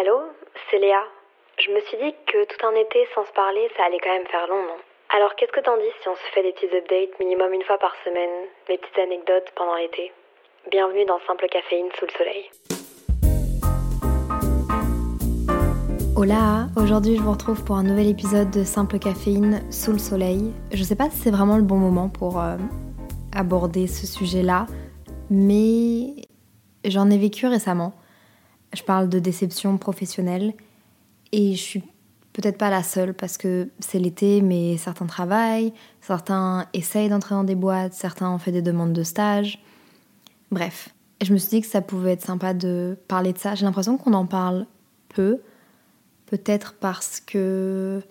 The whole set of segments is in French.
Allô C'est Léa. Je me suis dit que tout un été sans se parler, ça allait quand même faire long, non? Alors qu'est-ce que t'en dis si on se fait des petits updates minimum une fois par semaine, des petites anecdotes pendant l'été? Bienvenue dans Simple Caféine sous le soleil. Hola, aujourd'hui je vous retrouve pour un nouvel épisode de Simple Caféine sous le soleil. Je sais pas si c'est vraiment le bon moment pour euh, aborder ce sujet-là, mais j'en ai vécu récemment. Je parle de déception professionnelle et je suis peut-être pas la seule parce que c'est l'été, mais certains travaillent, certains essayent d'entrer dans des boîtes, certains ont fait des demandes de stage. Bref, je me suis dit que ça pouvait être sympa de parler de ça. J'ai l'impression qu'on en parle peu, peut-être parce que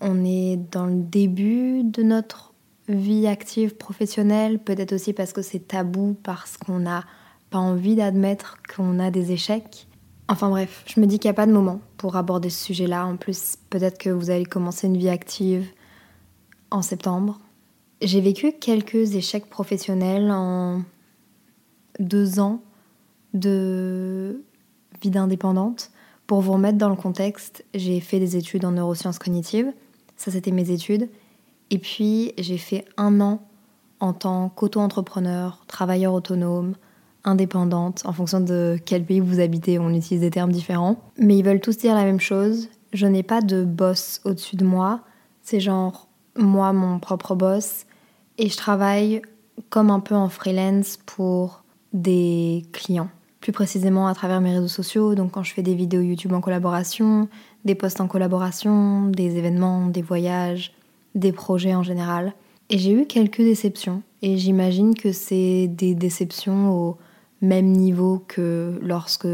on est dans le début de notre vie active professionnelle, peut-être aussi parce que c'est tabou, parce qu'on n'a pas envie d'admettre qu'on a des échecs. Enfin bref, je me dis qu'il n'y a pas de moment pour aborder ce sujet-là. En plus, peut-être que vous allez commencer une vie active en septembre. J'ai vécu quelques échecs professionnels en deux ans de vie d'indépendante. Pour vous remettre dans le contexte, j'ai fait des études en neurosciences cognitives. Ça, c'était mes études. Et puis, j'ai fait un an en tant qu'auto-entrepreneur, travailleur autonome, indépendante, en fonction de quel pays vous habitez, on utilise des termes différents. Mais ils veulent tous dire la même chose. Je n'ai pas de boss au-dessus de moi. C'est genre moi, mon propre boss. Et je travaille comme un peu en freelance pour des clients. Plus précisément à travers mes réseaux sociaux, donc quand je fais des vidéos YouTube en collaboration, des posts en collaboration, des événements, des voyages, des projets en général. Et j'ai eu quelques déceptions. Et j'imagine que c'est des déceptions au même niveau que lorsque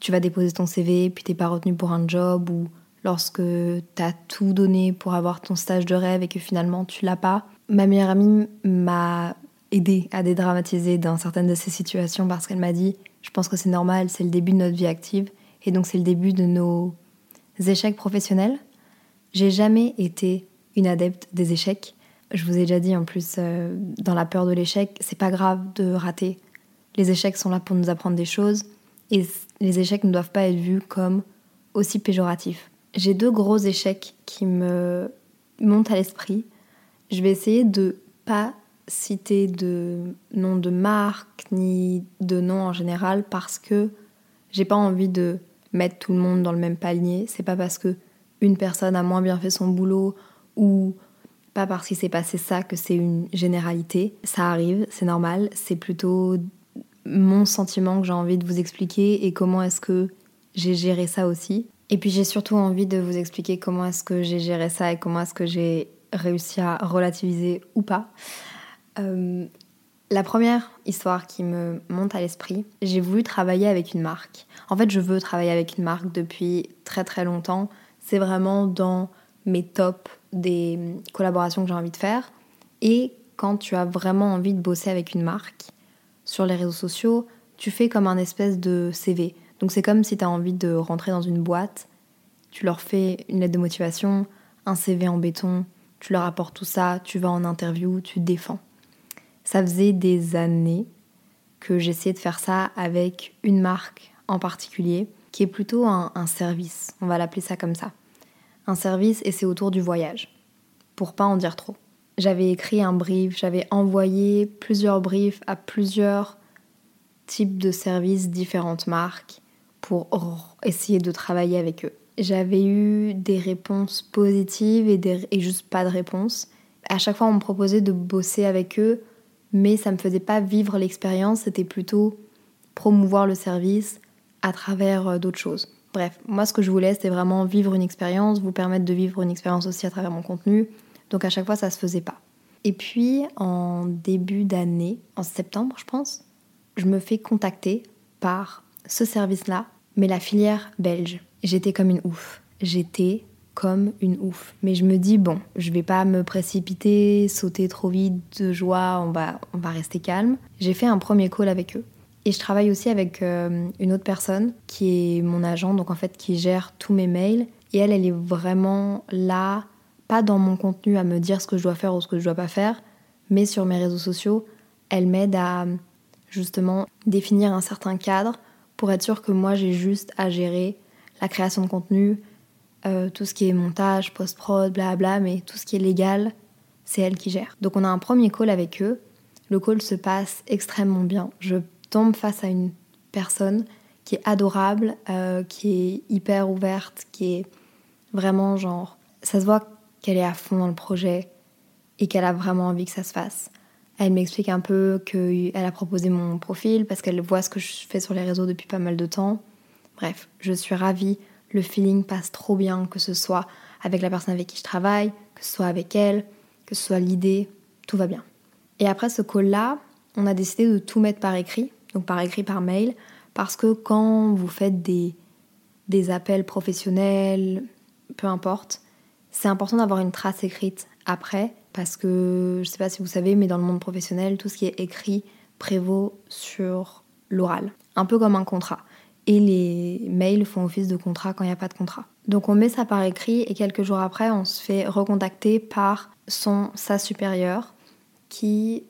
tu vas déposer ton CV puis t'es pas retenu pour un job ou lorsque t'as tout donné pour avoir ton stage de rêve et que finalement tu l'as pas. Ma meilleure amie m'a aidé à dédramatiser dans certaines de ces situations parce qu'elle m'a dit je pense que c'est normal, c'est le début de notre vie active et donc c'est le début de nos échecs professionnels. J'ai jamais été une adepte des échecs. Je vous ai déjà dit en plus, euh, dans la peur de l'échec, c'est pas grave de rater. Les échecs sont là pour nous apprendre des choses et les échecs ne doivent pas être vus comme aussi péjoratifs. J'ai deux gros échecs qui me montent à l'esprit. Je vais essayer de pas citer de nom de marque ni de nom en général parce que j'ai pas envie de mettre tout le monde dans le même panier. C'est pas parce que une personne a moins bien fait son boulot ou pas parce qu'il s'est passé ça que c'est une généralité. Ça arrive, c'est normal. C'est plutôt mon sentiment que j'ai envie de vous expliquer et comment est-ce que j'ai géré ça aussi. Et puis j'ai surtout envie de vous expliquer comment est-ce que j'ai géré ça et comment est-ce que j'ai réussi à relativiser ou pas. Euh, la première histoire qui me monte à l'esprit, j'ai voulu travailler avec une marque. En fait, je veux travailler avec une marque depuis très très longtemps. C'est vraiment dans mes tops des collaborations que j'ai envie de faire. Et quand tu as vraiment envie de bosser avec une marque, sur les réseaux sociaux, tu fais comme un espèce de CV. Donc c'est comme si tu as envie de rentrer dans une boîte, tu leur fais une lettre de motivation, un CV en béton, tu leur apportes tout ça, tu vas en interview, tu défends. Ça faisait des années que j'essayais de faire ça avec une marque en particulier, qui est plutôt un, un service, on va l'appeler ça comme ça. Un service et c'est autour du voyage, pour pas en dire trop. J'avais écrit un brief, j'avais envoyé plusieurs briefs à plusieurs types de services, différentes marques, pour essayer de travailler avec eux. J'avais eu des réponses positives et, juste pas de réponses. À chaque fois, on me proposait de bosser avec eux, mais ça me faisait pas vivre l'expérience, c'était plutôt promouvoir le service à travers euh, d'autres choses. Bref, moi ce que je voulais, c'était vraiment vivre une expérience, vous permettre de vivre une expérience aussi à travers mon contenu, donc à chaque fois, ça se faisait pas. Et puis en début d'année, en septembre, je pense, je me fais contacter par ce service-là, mais la filière belge. J'étais comme une ouf. J'étais comme une ouf. Mais je me dis, bon, je vais pas me précipiter, sauter trop vite de joie, on va, on va rester calme. J'ai fait un premier call avec eux. Et je travaille aussi avec euh, une autre personne qui est mon agent, donc en fait qui gère tous mes mails. Et elle, elle est vraiment là, pas dans mon contenu à me dire ce que je dois faire ou ce que je dois pas faire, mais sur mes réseaux sociaux, elle m'aide à justement définir un certain cadre pour être sûr que moi j'ai juste à gérer la création de contenu, euh, tout ce qui est montage, post-prod, blabla, mais tout ce qui est légal, c'est elle qui gère. Donc on a un premier call avec eux. Le call se passe extrêmement bien. Je tombe face à une personne qui est adorable, euh, qui est hyper ouverte, qui est vraiment genre... Ça se voit qu'elle est à fond dans le projet et qu'elle a vraiment envie que ça se fasse. Elle m'explique un peu qu'elle a proposé mon profil parce qu'elle voit ce que je fais sur les réseaux depuis pas mal de temps. Bref, je suis ravie. Le feeling passe trop bien, que ce soit avec la personne avec qui je travaille, que ce soit avec elle, que ce soit l'idée, tout va bien. Et après ce call-là, on a décidé de tout mettre par écrit, donc par écrit, par mail, parce que quand vous faites des, des appels professionnels, peu importe, c'est important d'avoir une trace écrite après parce que je sais pas si vous savez, mais dans le monde professionnel, tout ce qui est écrit prévaut sur l'oral, un peu comme un contrat. Et les mails font office de contrat quand il n'y a pas de contrat. Donc on met ça par écrit et quelques jours après, on se fait recontacter par son sa supérieur qui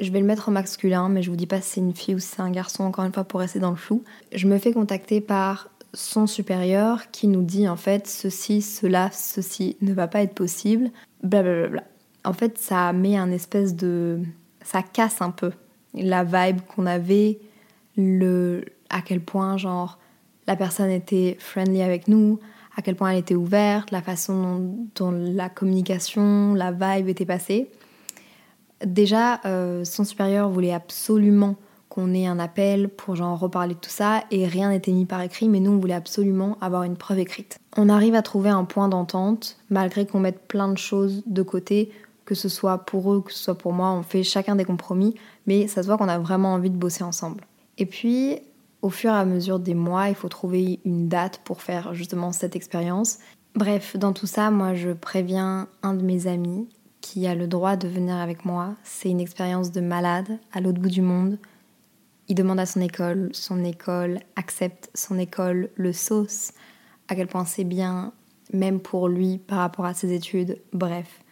je vais le mettre au masculin, mais je vous dis pas si c'est une fille ou si c'est un garçon, encore une fois, pour rester dans le flou. Je me fais contacter par son supérieur qui nous dit en fait ceci, cela, ceci ne va pas être possible, blablabla en fait, ça met un espèce de. Ça casse un peu la vibe qu'on avait, le, à quel point, genre, la personne était friendly avec nous, à quel point elle était ouverte, la façon dont, la communication, la vibe était passée. Déjà, euh, son supérieur voulait absolument qu'on ait un appel pour genre reparler de tout ça et rien n'était mis par écrit, mais nous on voulait absolument avoir une preuve écrite. On arrive à trouver un point d'entente malgré qu'on mette plein de choses de côté que ce soit pour eux, que ce soit pour moi, on fait chacun des compromis, mais ça se voit qu'on a vraiment envie de bosser ensemble. Et puis, au fur et à mesure des mois, il faut trouver une date pour faire justement cette expérience. Bref, dans tout ça, moi je préviens un de mes amis qui a le droit de venir avec moi. C'est une expérience de malade à l'autre bout du monde. Il demande à son école, son école accepte, son école le sauce, à quel point c'est bien, même pour lui par rapport à ses études. Bref,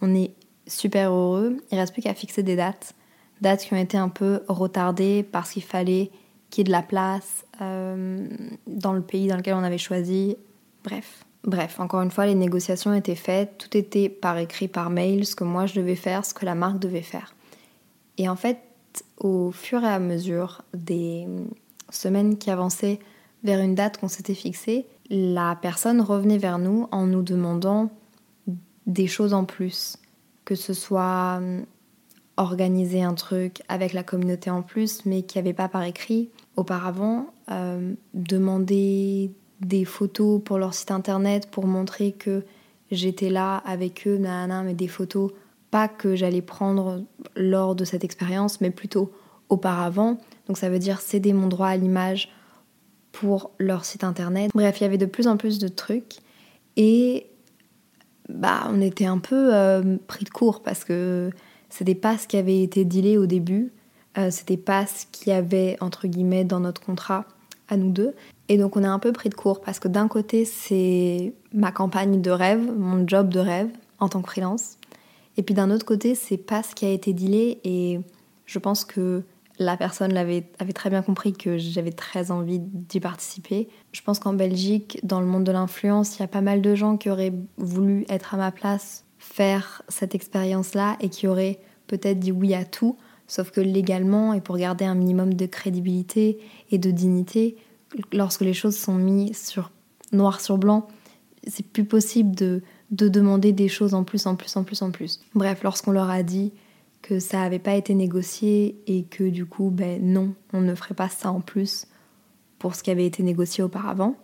on est super heureux. Il reste plus qu'à fixer des dates. Dates qui ont été un peu retardées parce qu'il fallait qu'il y ait de la place euh, dans le pays dans lequel on avait choisi. Bref. Bref, encore une fois, les négociations étaient faites, tout était par écrit, par mail, ce que moi je devais faire, ce que la marque devait faire. Et en fait, au fur et à mesure des semaines qui avançaient vers une date qu'on s'était fixée, la personne revenait vers nous en nous demandant des choses en plus. Que ce soit hum, organiser un truc avec la communauté en plus, mais qui avait pas par écrit auparavant, euh, demander des photos pour leur site internet pour montrer que j'étais là avec eux, mais des photos pas que j'allais prendre lors de cette expérience, mais plutôt auparavant. Donc ça veut dire céder mon droit à l'image pour leur site internet. Bref, il y avait de plus en plus de trucs. Et bah, on était un peu euh, pris de court parce que c'était pas ce qui avait été dealé au début, euh, c'était pas ce qu'il y avait entre guillemets dans notre contrat à nous deux. Et donc on est un peu pris de court parce que d'un côté c'est ma campagne de rêve, mon job de rêve en tant que freelance, et puis d'un autre côté c'est pas ce qui a été dealé et je pense que la personne avait, très bien compris que j'avais très envie d'y participer. Je pense qu'en Belgique, dans le monde de l'influence, il y a pas mal de gens qui auraient voulu être à ma place, faire cette expérience-là et qui auraient peut-être dit oui à tout, sauf que légalement et pour garder un minimum de crédibilité et de dignité, lorsque les choses sont mises sur noir sur blanc, c'est plus possible de, de demander des choses en plus, en plus, en plus, en plus. Bref, lorsqu'on leur a dit que ça n'avait pas été négocié et que du coup, ben non, on ne ferait pas ça en plus pour ce qui avait été négocié auparavant,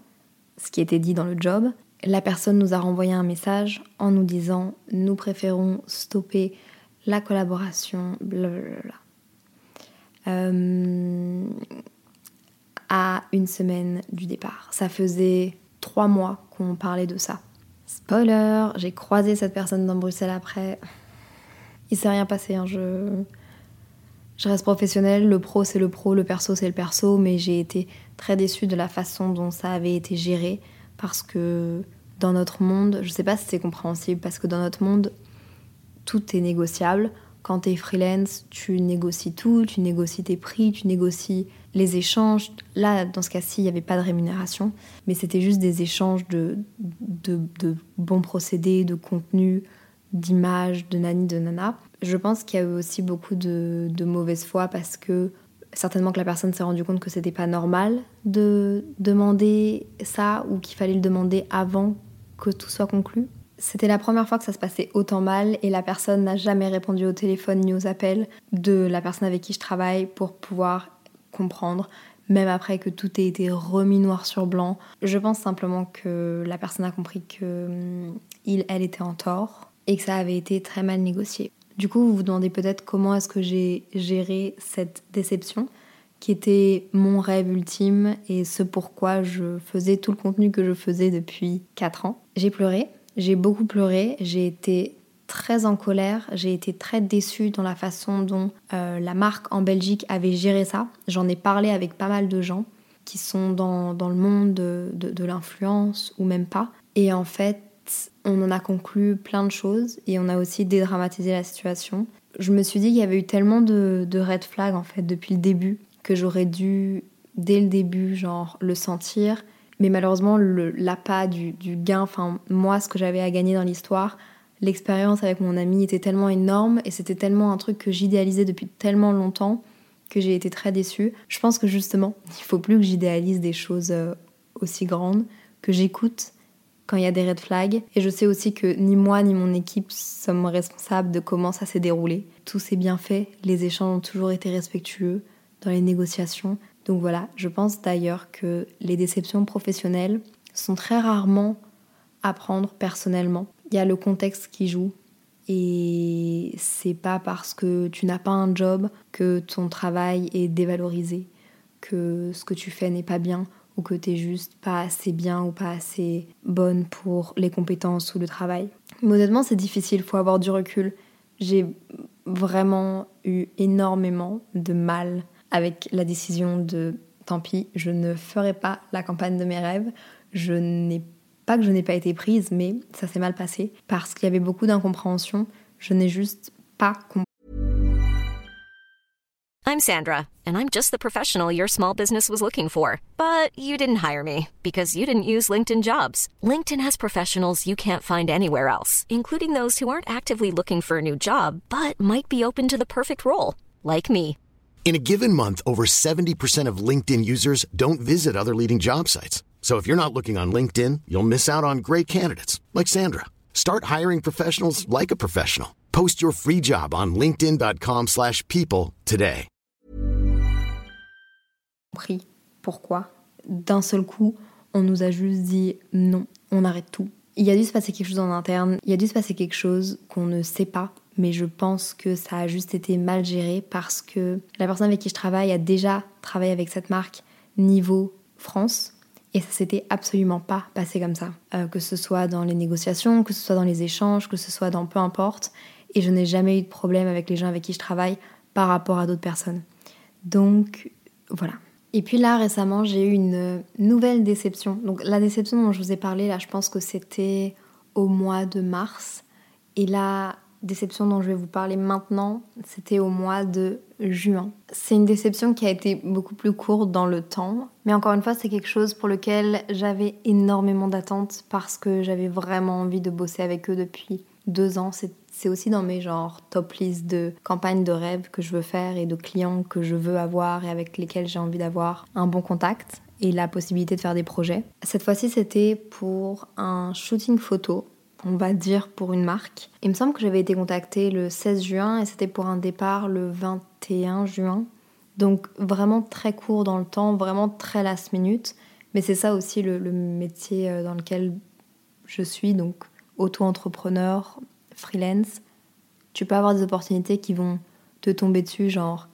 ce qui était dit dans le job. La personne nous a renvoyé un message en nous disant nous préférons stopper la collaboration, blablabla. Euh, une semaine du départ. Ça faisait trois mois qu'on parlait de ça. Spoiler, j'ai croisé cette personne dans Bruxelles après. Il s'est rien passé, hein. je... reste professionnelle, le pro c'est le pro, le perso c'est le perso, mais j'ai été très déçue de la façon dont ça avait été géré parce que dans notre monde, je sais pas si c'est compréhensible, parce que dans notre monde, tout est négociable. Quand tu es freelance, tu négocies tout, tu négocies tes prix, tu négocies les échanges. Là, dans ce cas-ci, il n'y avait pas de rémunération, mais c'était juste des échanges de, de, bons procédés, de contenu, d'images, de nani, de nana. Je pense qu'il y a eu aussi beaucoup de, de mauvaise foi parce que certainement que la personne s'est rendue compte que c'était pas normal de demander ça ou qu'il fallait le demander avant que tout soit conclu. C'était la première fois que ça se passait autant mal et la personne n'a jamais répondu au téléphone ni aux appels de la personne avec qui je travaille pour pouvoir même après que tout ait été remis noir sur blanc. Je pense simplement que la personne a compris que hum, il, elle était en tort et que ça avait été très mal négocié. Du coup, vous vous demandez peut-être comment est-ce que j'ai géré cette déception qui était mon rêve ultime et ce pourquoi je faisais tout le contenu que je faisais depuis 4 ans. J'ai pleuré, j'ai beaucoup pleuré, j'ai été très en colère, j'ai été très déçue dans la façon dont euh, la marque en Belgique avait géré ça. J'en ai parlé avec pas mal de gens qui sont dans, le monde de, l'influence ou même pas. Et en fait, on en a conclu plein de choses et on a aussi dédramatisé la situation. Je me suis dit qu'il y avait eu tellement de, de red flags en fait depuis le début que j'aurais dû dès le début genre le sentir mais malheureusement, l'appât du, du gain, enfin moi, ce que j'avais à gagner dans l'histoire, l'expérience avec mon ami était tellement énorme et c'était tellement un truc que j'idéalisais depuis tellement longtemps que j'ai été très déçue. Je pense que justement, il faut plus que j'idéalise des choses euh, aussi grandes, que j'écoute quand il y a des red flags. Et je sais aussi que ni moi ni mon équipe sommes responsables de comment ça s'est déroulé. Tout s'est bien fait, les échanges ont toujours été respectueux dans les négociations. Donc voilà, je pense d'ailleurs que les déceptions professionnelles sont très rarement à prendre personnellement. Il y a le contexte qui joue et c'est pas parce que tu n'as pas un job que ton travail est dévalorisé, que ce que tu fais n'est pas bien ou que tu es juste pas assez bien ou pas assez bonne pour les compétences ou le travail. Mais honnêtement, c'est difficile, il faut avoir du recul. J'ai vraiment eu énormément de mal avec la décision de tant pis, je ne ferai pas la campagne de mes rêves. Je n'ai pas que je n'ai pas été prise, mais ça s'est mal passé parce qu'il y avait beaucoup d'incompréhension. Je n'ai juste pas compris. I'm Sandra, and I'm just the professional your small business was looking for. But you didn't hire me because you didn't use LinkedIn jobs. LinkedIn has professionals you can't find anywhere else, including those who aren't actively looking for a new job but might be open to the perfect role, like me. In a given month, over 70% of LinkedIn users don't visit other leading job sites. So if you're not looking on LinkedIn, you'll miss out on great candidates like Sandra. Start hiring professionals like a professional. Post your free job on linkedin.com/people today. Pourquoi? D'un seul coup, on nous a juste dit non, on arrête tout. Il y a dû se passer quelque chose en interne, il y a dû se passer quelque chose qu'on ne sait pas mais je pense que ça a juste été mal géré parce que la personne avec qui je travaille a déjà travaillé avec cette marque niveau France et ça s'était absolument pas passé comme ça. Euh, que ce soit dans les négociations, que ce soit dans les échanges, que ce soit dans peu importe. Et je n'ai jamais eu de problème avec les gens avec qui je travaille par rapport à d'autres personnes. Donc voilà. Et puis là récemment j'ai eu une nouvelle déception. Donc la déception dont je vous ai parlé là je pense que c'était au mois de mars. Et là déception dont je vais vous parler maintenant, c'était au mois de C'est une déception qui a été beaucoup plus courte dans le temps, mais encore une fois, c'est quelque chose pour lequel j'avais énormément d'attentes parce que j'avais vraiment envie de bosser avec eux depuis deux ans. C'est aussi dans mes genres top list de campagnes de rêve que je veux faire et de clients que je veux avoir et avec lesquels j'ai envie d'avoir un bon contact et la possibilité de faire des projets. Cette fois-ci, c'était pour un shooting photo on va dire, pour une marque. Il me semble que j'avais été contactée le 16 juin et c'était pour un départ le 21 juin. Donc vraiment très court dans le temps, vraiment très last minute. Mais c'est ça aussi le, métier euh, dans lequel je suis, donc auto-entrepreneur, freelance. Tu peux avoir des opportunités qui vont te tomber dessus, genre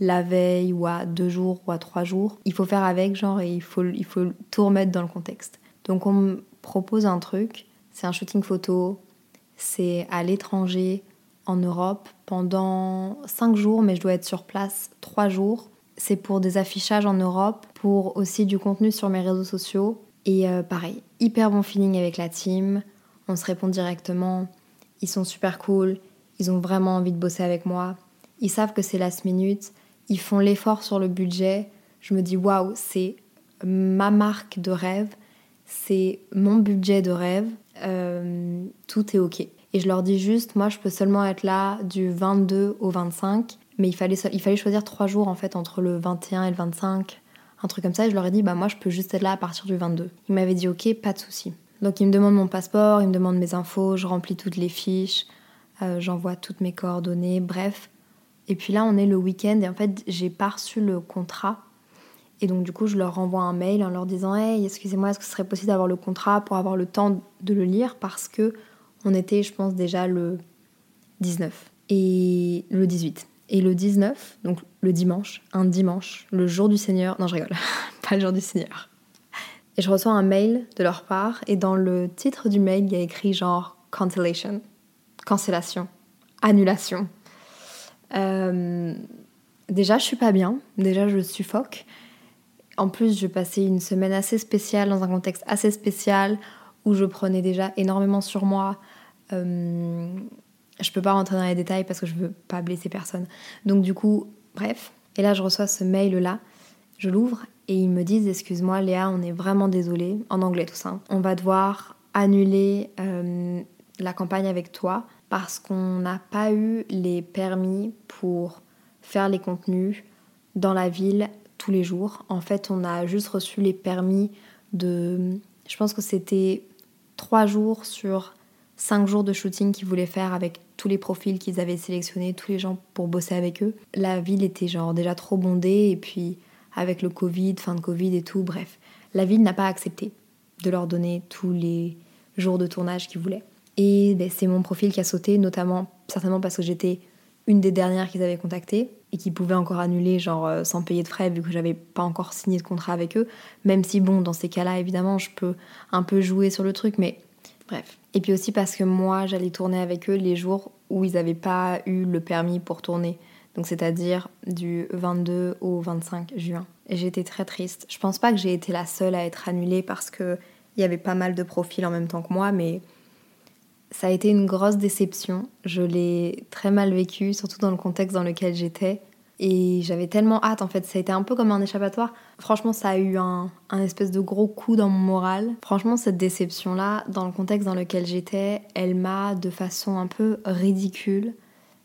la veille ou à deux jours ou à trois jours. Il faut faire avec, genre, et il faut, il faut tout remettre dans le contexte. Donc on me propose un truc, c'est un shooting photo, c'est à l'étranger, en Europe, pendant cinq jours, mais je dois être sur place trois jours. C'est pour des affichages en Europe, pour aussi du contenu sur mes réseaux sociaux. Et euh, pareil, hyper bon feeling avec la team. On se répond directement. Ils sont super cool. Ils ont vraiment envie de bosser avec moi. Ils savent que c'est last minute. Ils font l'effort sur le budget. Je me dis waouh, c'est ma marque de rêve. C'est mon budget de rêve. Euh, tout est ok. Et je leur dis juste, moi je peux seulement être là du 22 au 25. Mais il fallait, il fallait choisir trois jours en fait entre le 21 et le 25. Un truc comme ça. Et je leur ai dit, bah moi je peux juste être là à partir du 22. Ils m'avaient dit ok, pas de souci. Donc ils me demandent mon passeport, ils me demandent mes infos, je remplis toutes les fiches, euh, j'envoie toutes mes coordonnées, bref. Et puis là, on est le week-end et en fait, j'ai pas reçu le contrat. Et donc, du coup, je leur renvoie un mail en leur disant Hey, excusez-moi, est-ce que ce serait possible d'avoir le contrat pour avoir le temps de le lire? Parce que on était, je pense, déjà le 19 et le 18. Et le 19, donc le dimanche, un dimanche, le jour du Seigneur. Non, je rigole, pas le jour du Seigneur. Et je reçois un mail de leur part et dans le titre du mail, il y a écrit genre cancellation, cancellation, annulation. Euh, déjà, je suis pas bien. Déjà, je suffoque. En plus, je passais une semaine assez spéciale dans un contexte assez spécial où je prenais déjà énormément sur moi. Euh, je peux pas rentrer dans les détails parce que je veux pas blesser personne. Donc du coup, bref. Et là, je reçois ce mail-là. Je l'ouvre et ils me disent Excuse-moi, Léa, on est vraiment désolé. En anglais, tout ça. On va devoir annuler euh, la campagne avec toi parce qu'on n'a pas eu les permis pour faire les contenus dans la ville tous les jours. En fait, on a juste reçu les permis de. Je pense que c'était trois jours sur cinq jours de shooting qu'ils voulaient faire avec tous les profils qu'ils avaient sélectionnés, tous les gens pour bosser avec eux. La ville était genre déjà trop bondée et puis avec le Covid, fin de Covid et tout, bref, la ville n'a pas accepté de leur donner tous les jours de tournage qu'ils voulaient. Et ben, c'est mon profil qui a sauté, notamment certainement parce que j'étais une des dernières qu'ils avaient contactées et qui pouvaient encore annuler genre euh, sans payer de frais vu que j'avais pas encore signé de contrat avec eux. Même si bon, dans ces cas-là, évidemment, je peux un peu jouer sur le truc, mais bref. Et puis aussi parce que moi, j'allais tourner avec eux les jours où ils n'avaient pas eu le permis pour tourner. Donc c'est-à-dire du 22 au 25 juin. J'étais très triste. Je pense pas que j'ai été la seule à être annulée parce que il y avait pas mal de profils en même temps que moi, mais ça a été une grosse déception. Je l'ai très mal vécu, surtout dans le contexte dans lequel j'étais. Et j'avais tellement hâte, en fait, ça a été un peu comme un échappatoire. Franchement, ça a eu un, un espèce de gros coup dans mon moral. Franchement, cette déception-là, dans le contexte dans lequel j'étais, elle m'a, de façon un peu ridicule,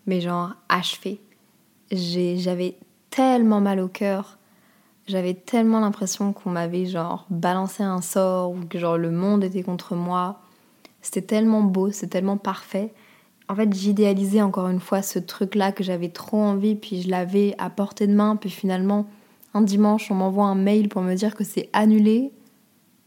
mais genre achevée. J'avais tellement mal au cœur. J'avais tellement l'impression qu'on m'avait genre balancé un sort ou que genre le monde était contre moi. C'était tellement beau, c'est tellement parfait. En fait, j'idéalisais encore une fois ce truc-là que j'avais trop envie, puis je l'avais à portée de main, puis finalement, un dimanche, on m'envoie un mail pour me dire que c'est annulé.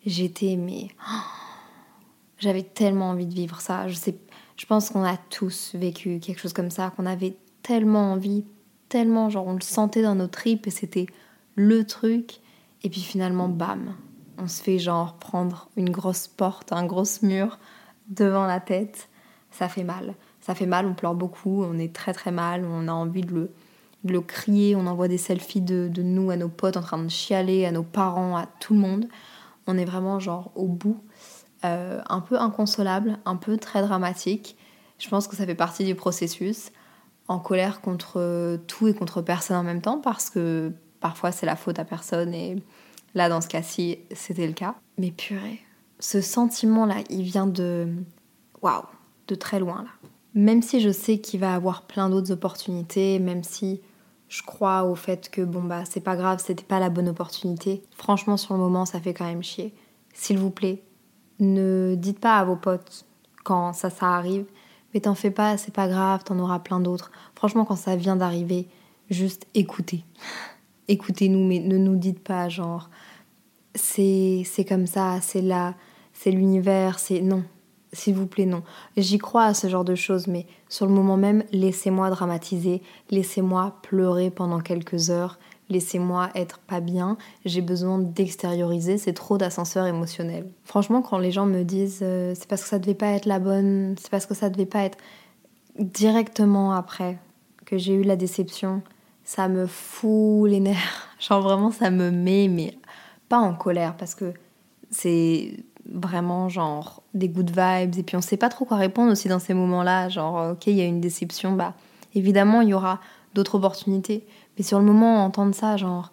J'étais, mais. J'avais tellement envie de vivre ça. Je, sais, je pense qu'on a tous vécu quelque chose comme ça, qu'on avait tellement envie, tellement, genre, on le sentait dans nos tripes et c'était le truc. Et puis finalement, bam, on se fait genre prendre une grosse porte, un gros mur devant la tête, ça fait mal. Ça fait mal, on pleure beaucoup, on est très très mal, on a envie de le, crier, on envoie des selfies de, nous à nos potes en train de chialer, à nos parents, à tout le monde. On est vraiment genre au bout, euh, un peu inconsolable, un peu très dramatique. Je pense que ça fait partie du processus, en colère contre tout et contre personne en même temps, parce que parfois c'est la faute à personne et là dans ce cas-ci c'était le cas. Mais purée, ce sentiment-là, il vient de. Waouh, de très loin là. Même si je sais qu'il va avoir plein d'autres opportunités, même si je crois au fait que bon bah c'est pas grave, c'était pas la bonne opportunité, franchement sur le moment ça fait quand même chier. S'il vous plaît, ne dites pas à vos potes quand ça ça arrive, mais t'en fais pas, c'est pas grave, t'en auras plein d'autres. Franchement quand ça vient d'arriver, juste écoutez. Écoutez-nous, mais ne nous dites pas genre c'est comme ça, c'est là, c'est l'univers, c'est non. S'il vous plaît, non. J'y crois à ce genre de choses, mais sur le moment même, laissez-moi dramatiser, laissez-moi pleurer pendant quelques heures, laissez-moi être pas bien, j'ai besoin d'extérioriser, c'est trop d'ascenseur émotionnel. Franchement, quand les gens me disent euh, c'est parce que ça devait pas être la bonne, c'est parce que ça devait pas être directement après que j'ai eu la déception, ça me fout les nerfs. Genre vraiment, ça me met, mais pas en colère parce que c'est vraiment genre des good vibes et puis on sait pas trop quoi répondre aussi dans ces moments-là. Genre, ok, il y a une déception, bah évidemment, il y aura d'autres opportunités. Mais sur le moment, entendre ça, genre,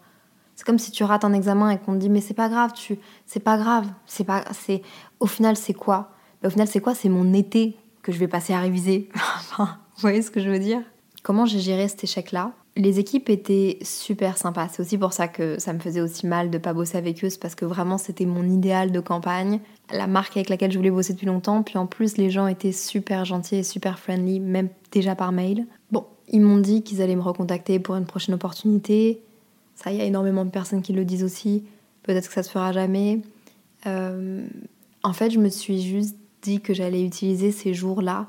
c'est comme si tu rates un examen et qu'on te dit mais c'est pas grave, tu, c'est pas grave, c'est pas, c'est, au final c'est quoi? Bah, Au final c'est quoi? C'est mon été que je vais passer à réviser. vous voyez ce que je veux dire? Comment j'ai géré cet échec-là? Les équipes étaient super sympas. C'est aussi pour ça que ça me faisait aussi mal de pas bosser avec eux, parce que vraiment c'était mon idéal de campagne, la marque avec laquelle je voulais bosser depuis longtemps. Puis en plus, les gens étaient super gentils et super friendly, même déjà par mail. Bon, ils m'ont dit qu'ils allaient me recontacter pour une prochaine opportunité. Ça, y a énormément de personnes qui le disent aussi. Peut-être que ça se fera jamais. Euh, en fait, je me suis juste dit que j'allais utiliser ces jours-là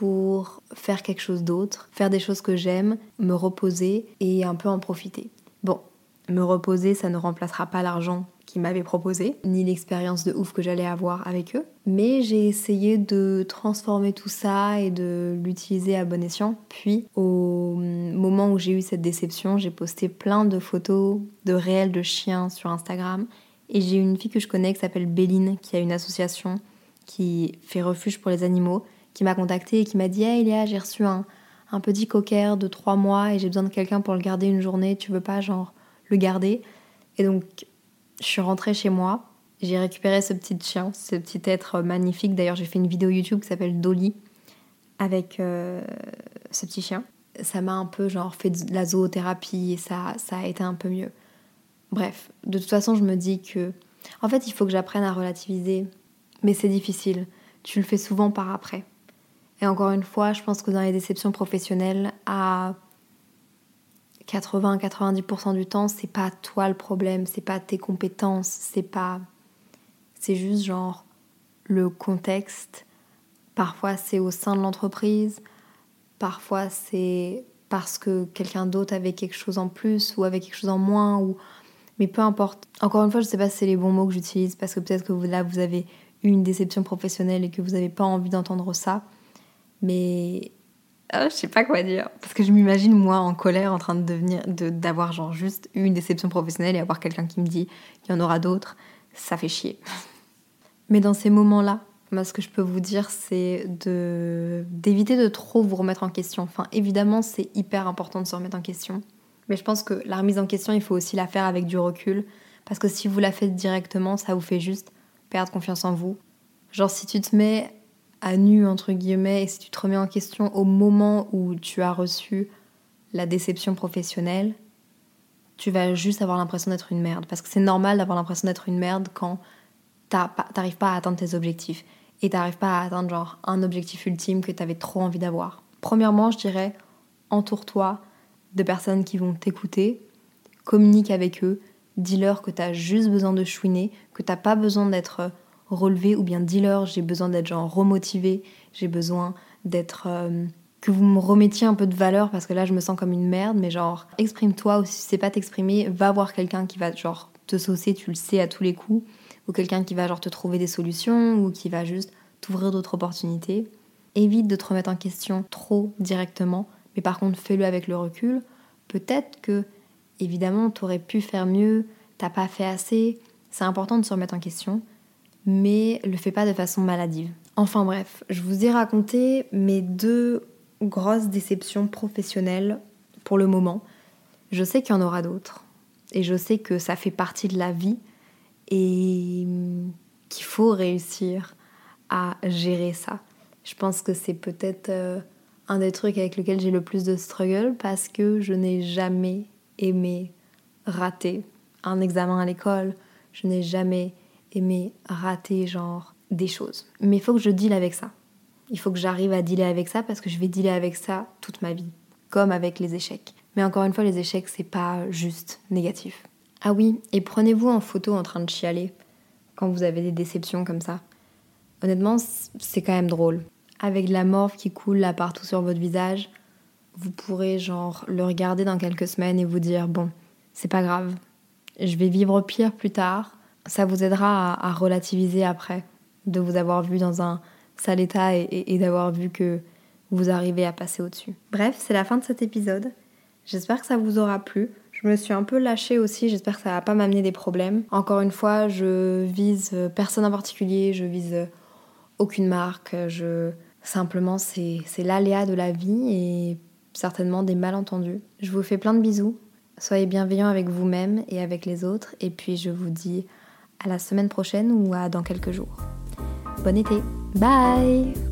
pour faire quelque chose d'autre, faire des choses que j'aime, me reposer et un peu en profiter. Bon, me reposer, ça ne remplacera pas l'argent qu'ils m'avaient proposé, ni l'expérience de ouf que j'allais avoir avec eux. Mais j'ai essayé de transformer tout ça et de l'utiliser à bon escient. Puis, au moment où j'ai eu cette déception, j'ai posté plein de photos de réels de chiens sur Instagram. Et j'ai une fille que je connais qui s'appelle Béline, qui a une association qui fait refuge pour les animaux qui m'a contacté et qui m'a dit Hey Léa, j'ai reçu un, un petit cocker de trois mois et j'ai besoin de quelqu'un pour le garder une journée, tu veux pas, genre, le garder? Et donc, je suis rentrée chez moi, j'ai récupéré ce petit chien, ce petit être magnifique. D'ailleurs, j'ai fait une vidéo YouTube qui s'appelle Dolly avec euh, ce petit chien. Ça m'a un peu, genre, fait de la zoothérapie et ça, ça a été un peu mieux. Bref, de toute façon, je me dis que. En fait, il faut que j'apprenne à relativiser, mais c'est difficile. Tu le fais souvent par après. Et encore une fois, je pense que dans les déceptions professionnelles, à 80-90% du temps, c'est pas toi le problème, c'est pas tes compétences, c'est pas. C'est juste genre le contexte. Parfois, c'est au sein de l'entreprise. Parfois, c'est parce que quelqu'un d'autre avait quelque chose en plus ou avait quelque chose en moins. Ou... Mais peu importe. Encore une fois, je sais pas si c'est les bons mots que j'utilise parce que peut-être que là, vous avez eu une déception professionnelle et que vous n'avez pas envie d'entendre ça. Mais oh, je sais pas quoi dire. Parce que je m'imagine moi en colère en train de devenir, d'avoir genre juste une déception professionnelle et avoir quelqu'un qui me dit qu'il y en aura d'autres. Ça fait chier. Mais dans ces moments-là, moi, ce que je peux vous dire, c'est de d'éviter de trop vous remettre en question. Enfin, évidemment, c'est hyper important de se remettre en question. Mais je pense que la remise en question, il faut aussi la faire avec du recul. Parce que si vous la faites directement, ça vous fait juste perdre confiance en vous. Genre, si tu te mets à nu, entre guillemets, et si tu te remets en question au moment où tu as reçu la déception professionnelle, tu vas juste avoir l'impression d'être une merde. Parce que c'est normal d'avoir l'impression d'être une merde quand t'arrives pas à atteindre tes objectifs. Et t'arrives pas à atteindre genre un objectif ultime que t'avais trop envie d'avoir. Premièrement, je dirais, entoure-toi de personnes qui vont t'écouter, communique avec eux, dis-leur que t'as juste besoin de chouiner, que t'as pas besoin d'être relever ou bien dis-leur j'ai besoin d'être genre remotivé, j'ai besoin d'être euh, que vous me remettiez un peu de valeur parce que là je me sens comme une merde mais genre exprime-toi ou si tu sais pas t'exprimer, va voir quelqu'un qui va genre te saucer, tu le sais à tous les coups ou quelqu'un qui va genre te trouver des solutions ou qui va juste t'ouvrir d'autres opportunités. Évite de te remettre en question trop directement, mais par contre fais-le avec le recul. Peut-être que évidemment tu aurais pu faire mieux, t'as pas fait assez. C'est important de se remettre en question, mais le fais pas de façon maladive. Enfin bref, je vous ai raconté mes deux grosses déceptions professionnelles pour le moment. Je sais qu'il y en aura d'autres et je sais que ça fait partie de la vie et qu'il faut réussir à gérer ça. Je pense que c'est peut-être euh, un des trucs avec lequel j'ai le plus de struggle parce que je n'ai jamais aimé rater un examen à l'école, je n'ai jamais aimer rater genre des choses. Mais il faut que je deal avec ça. Il faut que j'arrive à dealer avec ça parce que je vais dealer avec ça toute ma vie, comme avec les échecs. Mais encore une fois, les échecs, c'est pas juste négatif. Ah oui, et prenez-vous en photo en train de chialer quand vous avez des déceptions comme ça. honnêtement, c'est quand même drôle. Avec la morve qui coule là partout sur votre visage, vous pourrez genre le regarder dans quelques semaines et vous dire bon, c'est pas grave, je vais vivre pire plus tard. Ça vous aidera à, relativiser après, de vous avoir vu dans un sale état et d'avoir vu que vous arrivez à passer au-dessus. Bref, c'est la fin de cet épisode. J'espère que ça vous aura plu. Je me suis un peu lâchée aussi, j'espère que ça va pas m'amener des problèmes. Encore une fois, je vise personne en particulier, je vise aucune marque, je simplement c'est l'aléa de la vie et certainement des malentendus. Je vous fais plein de bisous. Soyez bienveillants avec vous-même et avec les autres et puis je vous dis à la semaine prochaine ou à dans quelques jours. Bon été. Bye